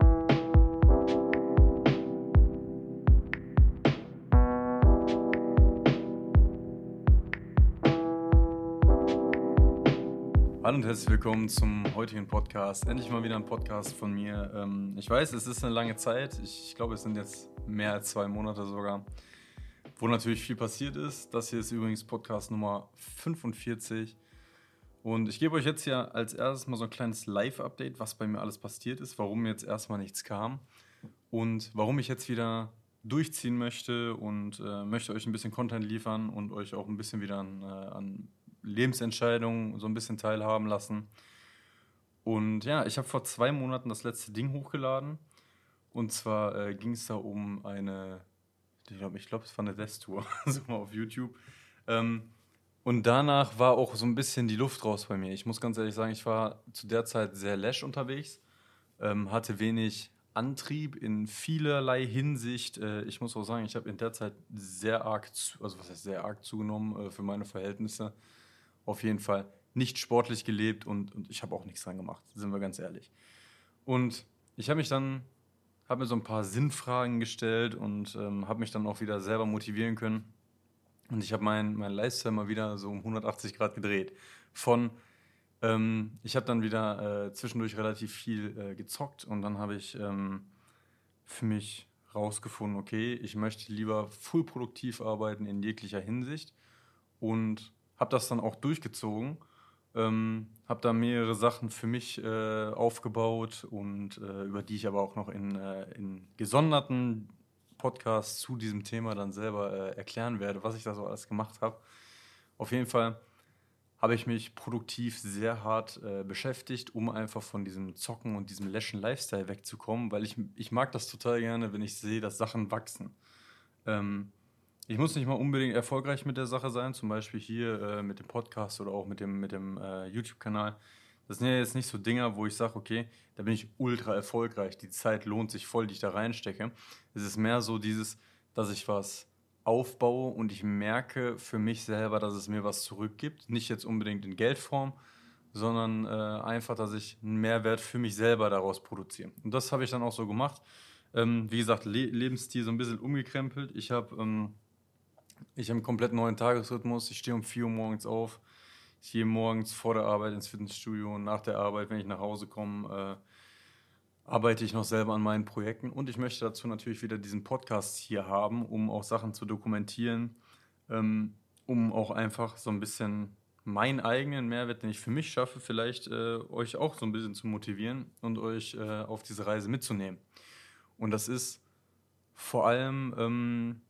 Hallo und herzlich willkommen zum heutigen Podcast. Endlich mal wieder ein Podcast von mir. Ähm, ich weiß, es ist eine lange Zeit. Ich glaube, es sind jetzt mehr als zwei Monate sogar, wo natürlich viel passiert ist. Das hier ist übrigens Podcast Nummer 45. Und ich gebe euch jetzt hier als erstes mal so ein kleines Live-Update, was bei mir alles passiert ist, warum jetzt erstmal nichts kam und warum ich jetzt wieder durchziehen möchte und äh, möchte euch ein bisschen Content liefern und euch auch ein bisschen wieder an, äh, an Lebensentscheidungen so ein bisschen teilhaben lassen. Und ja, ich habe vor zwei Monaten das letzte Ding hochgeladen. Und zwar äh, ging es da um eine, ich glaube, ich glaub, es war eine Death-Tour, so mal auf YouTube. Ähm, und danach war auch so ein bisschen die Luft raus bei mir. Ich muss ganz ehrlich sagen, ich war zu der Zeit sehr lash unterwegs, ähm, hatte wenig Antrieb in vielerlei Hinsicht. Äh, ich muss auch sagen, ich habe in der Zeit sehr arg, zu, also was heißt sehr arg zugenommen äh, für meine Verhältnisse auf jeden Fall nicht sportlich gelebt und, und ich habe auch nichts dran gemacht, sind wir ganz ehrlich. Und ich habe mich dann, habe mir so ein paar Sinnfragen gestellt und ähm, habe mich dann auch wieder selber motivieren können. Und ich habe meinen mein Lifestyle mal wieder so um 180 Grad gedreht. Von, ähm, ich habe dann wieder äh, zwischendurch relativ viel äh, gezockt und dann habe ich ähm, für mich rausgefunden, okay, ich möchte lieber full produktiv arbeiten in jeglicher Hinsicht und habe das dann auch durchgezogen. Ähm, habe da mehrere Sachen für mich äh, aufgebaut und äh, über die ich aber auch noch in, äh, in gesonderten Podcasts zu diesem Thema dann selber äh, erklären werde, was ich da so alles gemacht habe. Auf jeden Fall habe ich mich produktiv sehr hart äh, beschäftigt, um einfach von diesem Zocken und diesem läschen Lifestyle wegzukommen, weil ich, ich mag das total gerne, wenn ich sehe, dass Sachen wachsen. Ähm, ich muss nicht mal unbedingt erfolgreich mit der Sache sein, zum Beispiel hier äh, mit dem Podcast oder auch mit dem, mit dem äh, YouTube-Kanal. Das sind ja jetzt nicht so Dinger, wo ich sage, okay, da bin ich ultra erfolgreich, die Zeit lohnt sich voll, die ich da reinstecke. Es ist mehr so dieses, dass ich was aufbaue und ich merke für mich selber, dass es mir was zurückgibt. Nicht jetzt unbedingt in Geldform, sondern äh, einfach, dass ich einen Mehrwert für mich selber daraus produziere. Und das habe ich dann auch so gemacht. Ähm, wie gesagt, Le Lebensstil so ein bisschen umgekrempelt. Ich habe ähm, ich habe einen komplett neuen Tagesrhythmus. Ich stehe um 4 Uhr morgens auf. Ich gehe morgens vor der Arbeit ins Fitnessstudio und nach der Arbeit, wenn ich nach Hause komme, äh, arbeite ich noch selber an meinen Projekten. Und ich möchte dazu natürlich wieder diesen Podcast hier haben, um auch Sachen zu dokumentieren, ähm, um auch einfach so ein bisschen meinen eigenen Mehrwert, den ich für mich schaffe, vielleicht äh, euch auch so ein bisschen zu motivieren und euch äh, auf diese Reise mitzunehmen. Und das ist vor allem ähm,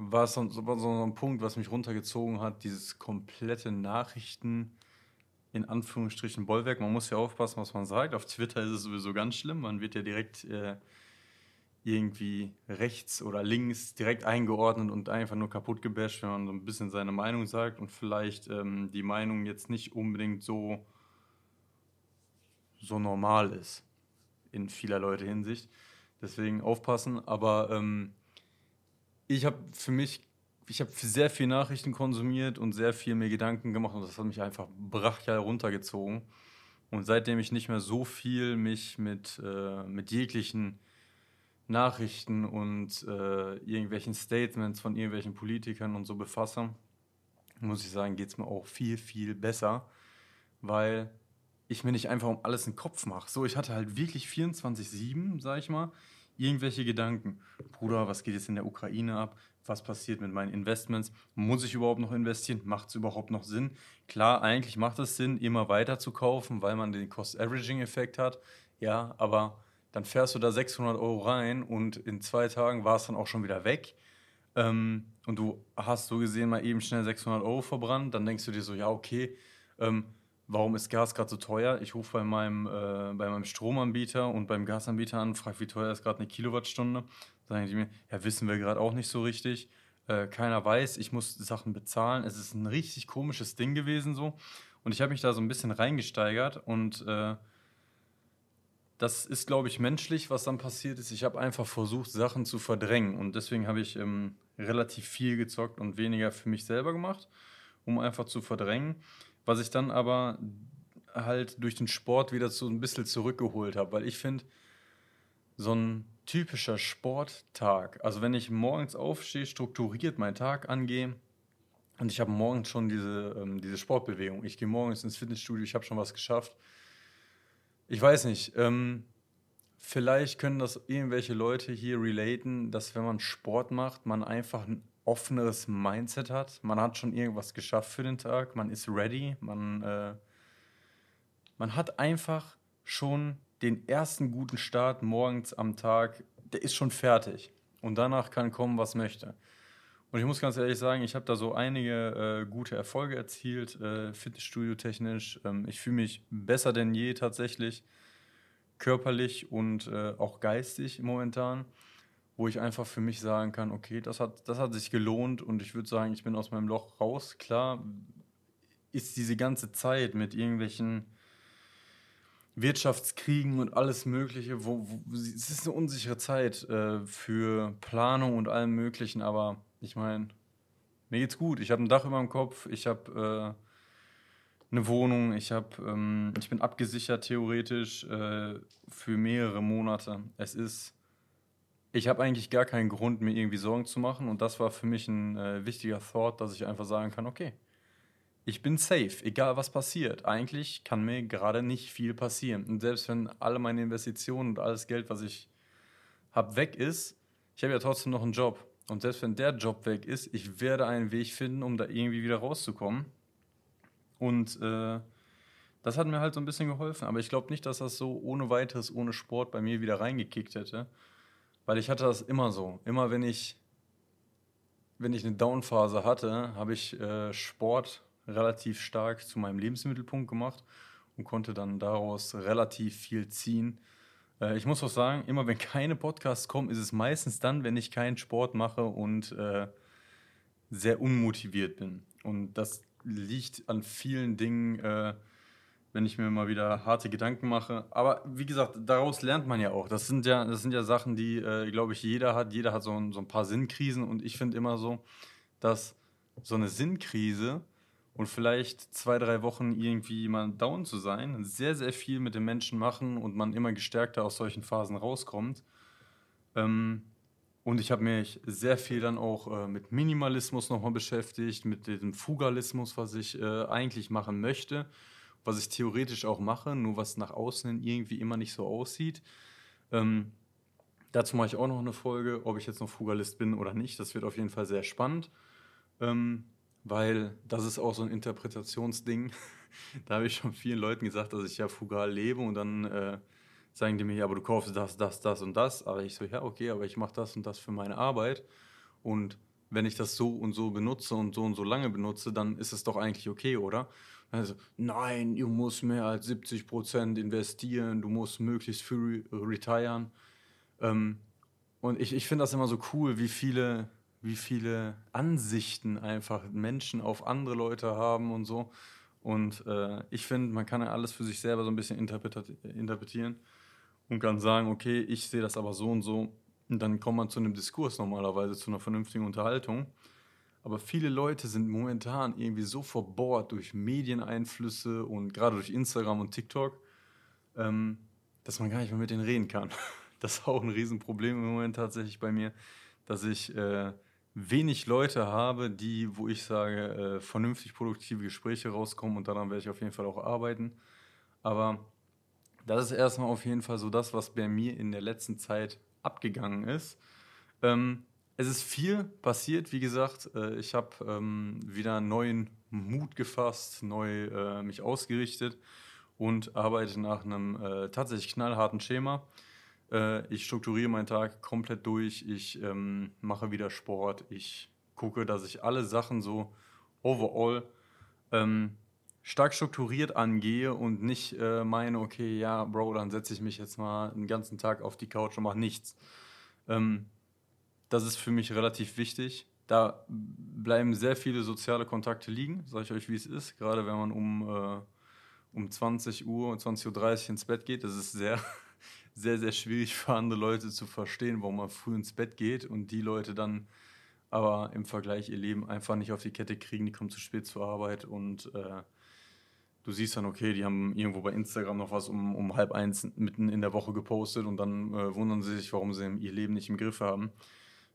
war so, so, ein Punkt, was mich runtergezogen hat, dieses komplette Nachrichten in Anführungsstrichen Bollwerk. Man muss ja aufpassen, was man sagt. Auf Twitter ist es sowieso ganz schlimm. Man wird ja direkt äh, irgendwie rechts oder links direkt eingeordnet und einfach nur kaputt gebasht, wenn man so ein bisschen seine Meinung sagt und vielleicht ähm, die Meinung jetzt nicht unbedingt so, so normal ist in vieler Leute Hinsicht. Deswegen aufpassen. Aber ähm, ich habe für mich, ich habe sehr viel Nachrichten konsumiert und sehr viel mir Gedanken gemacht und das hat mich einfach brachial runtergezogen. Und seitdem ich nicht mehr so viel mich mit, äh, mit jeglichen Nachrichten und äh, irgendwelchen Statements von irgendwelchen Politikern und so befasse, muss ich sagen, geht es mir auch viel, viel besser, weil ich mir nicht einfach um alles einen Kopf mache. So, ich hatte halt wirklich 24-7, sag ich mal, irgendwelche Gedanken. Bruder, was geht jetzt in der Ukraine ab? Was passiert mit meinen Investments? Muss ich überhaupt noch investieren? Macht es überhaupt noch Sinn? Klar, eigentlich macht es Sinn, immer weiter zu kaufen, weil man den Cost-Averaging-Effekt hat. Ja, aber dann fährst du da 600 Euro rein und in zwei Tagen war es dann auch schon wieder weg. Ähm, und du hast so gesehen mal eben schnell 600 Euro verbrannt. Dann denkst du dir so, ja, okay, ähm, warum ist Gas gerade so teuer? Ich rufe bei meinem, äh, bei meinem Stromanbieter und beim Gasanbieter an, frage, wie teuer ist gerade eine Kilowattstunde. Sagen die mir, ja, wissen wir gerade auch nicht so richtig. Äh, keiner weiß, ich muss Sachen bezahlen. Es ist ein richtig komisches Ding gewesen so. Und ich habe mich da so ein bisschen reingesteigert und äh, das ist, glaube ich, menschlich, was dann passiert ist. Ich habe einfach versucht, Sachen zu verdrängen und deswegen habe ich ähm, relativ viel gezockt und weniger für mich selber gemacht, um einfach zu verdrängen. Was ich dann aber halt durch den Sport wieder so ein bisschen zurückgeholt habe, weil ich finde, so ein typischer Sporttag. Also wenn ich morgens aufstehe, strukturiert meinen Tag angehe und ich habe morgens schon diese, ähm, diese Sportbewegung. Ich gehe morgens ins Fitnessstudio, ich habe schon was geschafft. Ich weiß nicht, ähm, vielleicht können das irgendwelche Leute hier relaten, dass wenn man Sport macht, man einfach ein offeneres Mindset hat. Man hat schon irgendwas geschafft für den Tag, man ist ready, man, äh, man hat einfach schon den ersten guten Start morgens am Tag, der ist schon fertig. Und danach kann kommen, was möchte. Und ich muss ganz ehrlich sagen, ich habe da so einige äh, gute Erfolge erzielt, äh, Fitnessstudio-technisch. Ähm, ich fühle mich besser denn je tatsächlich, körperlich und äh, auch geistig momentan, wo ich einfach für mich sagen kann, okay, das hat, das hat sich gelohnt und ich würde sagen, ich bin aus meinem Loch raus. Klar ist diese ganze Zeit mit irgendwelchen Wirtschaftskriegen und alles Mögliche. Wo, wo, es ist eine unsichere Zeit äh, für Planung und allem Möglichen, aber ich meine, mir geht's gut. Ich habe ein Dach über dem Kopf, ich habe äh, eine Wohnung, ich, hab, ähm, ich bin abgesichert theoretisch äh, für mehrere Monate. Es ist, ich habe eigentlich gar keinen Grund, mir irgendwie Sorgen zu machen und das war für mich ein äh, wichtiger Thought, dass ich einfach sagen kann, okay, ich bin safe, egal was passiert. Eigentlich kann mir gerade nicht viel passieren. Und selbst wenn alle meine Investitionen und alles Geld, was ich habe, weg ist, ich habe ja trotzdem noch einen Job. Und selbst wenn der Job weg ist, ich werde einen Weg finden, um da irgendwie wieder rauszukommen. Und äh, das hat mir halt so ein bisschen geholfen. Aber ich glaube nicht, dass das so ohne weiteres, ohne Sport bei mir wieder reingekickt hätte. Weil ich hatte das immer so. Immer wenn ich, wenn ich eine Downphase hatte, habe ich äh, Sport relativ stark zu meinem Lebensmittelpunkt gemacht und konnte dann daraus relativ viel ziehen. Äh, ich muss auch sagen, immer wenn keine Podcasts kommen, ist es meistens dann, wenn ich keinen Sport mache und äh, sehr unmotiviert bin. Und das liegt an vielen Dingen, äh, wenn ich mir mal wieder harte Gedanken mache. Aber wie gesagt, daraus lernt man ja auch. Das sind ja, das sind ja Sachen, die, äh, glaube ich, jeder hat. Jeder hat so ein, so ein paar Sinnkrisen. Und ich finde immer so, dass so eine Sinnkrise und vielleicht zwei, drei Wochen irgendwie mal down zu sein, sehr, sehr viel mit den Menschen machen und man immer gestärkter aus solchen Phasen rauskommt. Ähm, und ich habe mich sehr viel dann auch äh, mit Minimalismus nochmal beschäftigt, mit dem Fugalismus, was ich äh, eigentlich machen möchte, was ich theoretisch auch mache, nur was nach außen irgendwie immer nicht so aussieht. Ähm, dazu mache ich auch noch eine Folge, ob ich jetzt noch Fugalist bin oder nicht. Das wird auf jeden Fall sehr spannend. Ähm, weil das ist auch so ein Interpretationsding. da habe ich schon vielen Leuten gesagt, dass ich ja fugal lebe und dann äh, sagen die mir, ja, aber du kaufst das, das, das und das. Aber ich so, ja, okay, aber ich mache das und das für meine Arbeit. Und wenn ich das so und so benutze und so und so lange benutze, dann ist es doch eigentlich okay, oder? Also, nein, du musst mehr als 70 Prozent investieren, du musst möglichst früh retiren. Ähm, und ich, ich finde das immer so cool, wie viele wie viele Ansichten einfach Menschen auf andere Leute haben und so. Und äh, ich finde, man kann ja alles für sich selber so ein bisschen interpretieren und kann sagen, okay, ich sehe das aber so und so. Und dann kommt man zu einem Diskurs normalerweise, zu einer vernünftigen Unterhaltung. Aber viele Leute sind momentan irgendwie so verbohrt durch Medieneinflüsse und gerade durch Instagram und TikTok, ähm, dass man gar nicht mehr mit denen reden kann. Das ist auch ein Riesenproblem im Moment tatsächlich bei mir, dass ich äh, wenig Leute habe, die, wo ich sage, äh, vernünftig produktive Gespräche rauskommen und daran werde ich auf jeden Fall auch arbeiten. Aber das ist erstmal auf jeden Fall so das, was bei mir in der letzten Zeit abgegangen ist. Ähm, es ist viel passiert, wie gesagt. Äh, ich habe ähm, wieder neuen Mut gefasst, neu äh, mich ausgerichtet und arbeite nach einem äh, tatsächlich knallharten Schema. Äh, ich strukturiere meinen Tag komplett durch. Ich ähm, mache wieder Sport. Ich gucke, dass ich alle Sachen so overall ähm, stark strukturiert angehe und nicht äh, meine, okay, ja, Bro, dann setze ich mich jetzt mal den ganzen Tag auf die Couch und mache nichts. Ähm, das ist für mich relativ wichtig. Da bleiben sehr viele soziale Kontakte liegen, sage ich euch, wie es ist. Gerade wenn man um, äh, um 20 Uhr, 20.30 Uhr ins Bett geht, das ist sehr sehr, sehr schwierig für andere Leute zu verstehen, warum man früh ins Bett geht und die Leute dann aber im Vergleich ihr Leben einfach nicht auf die Kette kriegen, die kommen zu spät zur Arbeit und äh, du siehst dann, okay, die haben irgendwo bei Instagram noch was um, um halb eins mitten in der Woche gepostet und dann äh, wundern sie sich, warum sie ihr Leben nicht im Griff haben.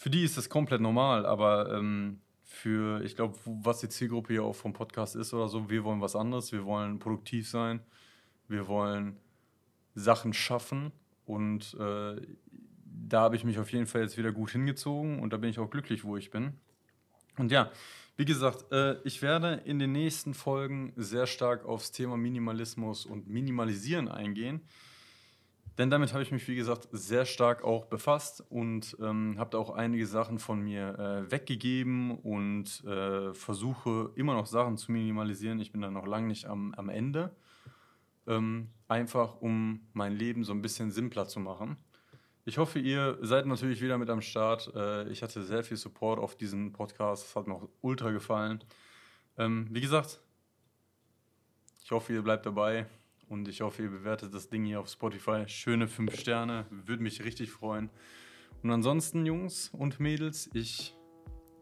Für die ist das komplett normal, aber ähm, für, ich glaube, was die Zielgruppe hier auch vom Podcast ist oder so, wir wollen was anderes, wir wollen produktiv sein, wir wollen Sachen schaffen und äh, da habe ich mich auf jeden Fall jetzt wieder gut hingezogen und da bin ich auch glücklich, wo ich bin. Und ja, wie gesagt, äh, ich werde in den nächsten Folgen sehr stark aufs Thema Minimalismus und Minimalisieren eingehen. Denn damit habe ich mich, wie gesagt, sehr stark auch befasst und ähm, habe da auch einige Sachen von mir äh, weggegeben und äh, versuche immer noch Sachen zu minimalisieren. Ich bin da noch lange nicht am, am Ende. Ähm, einfach um mein Leben so ein bisschen simpler zu machen. Ich hoffe, ihr seid natürlich wieder mit am Start. Äh, ich hatte sehr viel Support auf diesen Podcast. Es hat mir auch ultra gefallen. Ähm, wie gesagt, ich hoffe, ihr bleibt dabei und ich hoffe, ihr bewertet das Ding hier auf Spotify. Schöne 5 Sterne, würde mich richtig freuen. Und ansonsten, Jungs und Mädels, ich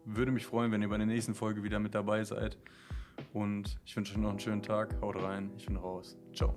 würde mich freuen, wenn ihr bei der nächsten Folge wieder mit dabei seid. Und ich wünsche euch noch einen schönen Tag. Haut rein, ich bin raus. Ciao.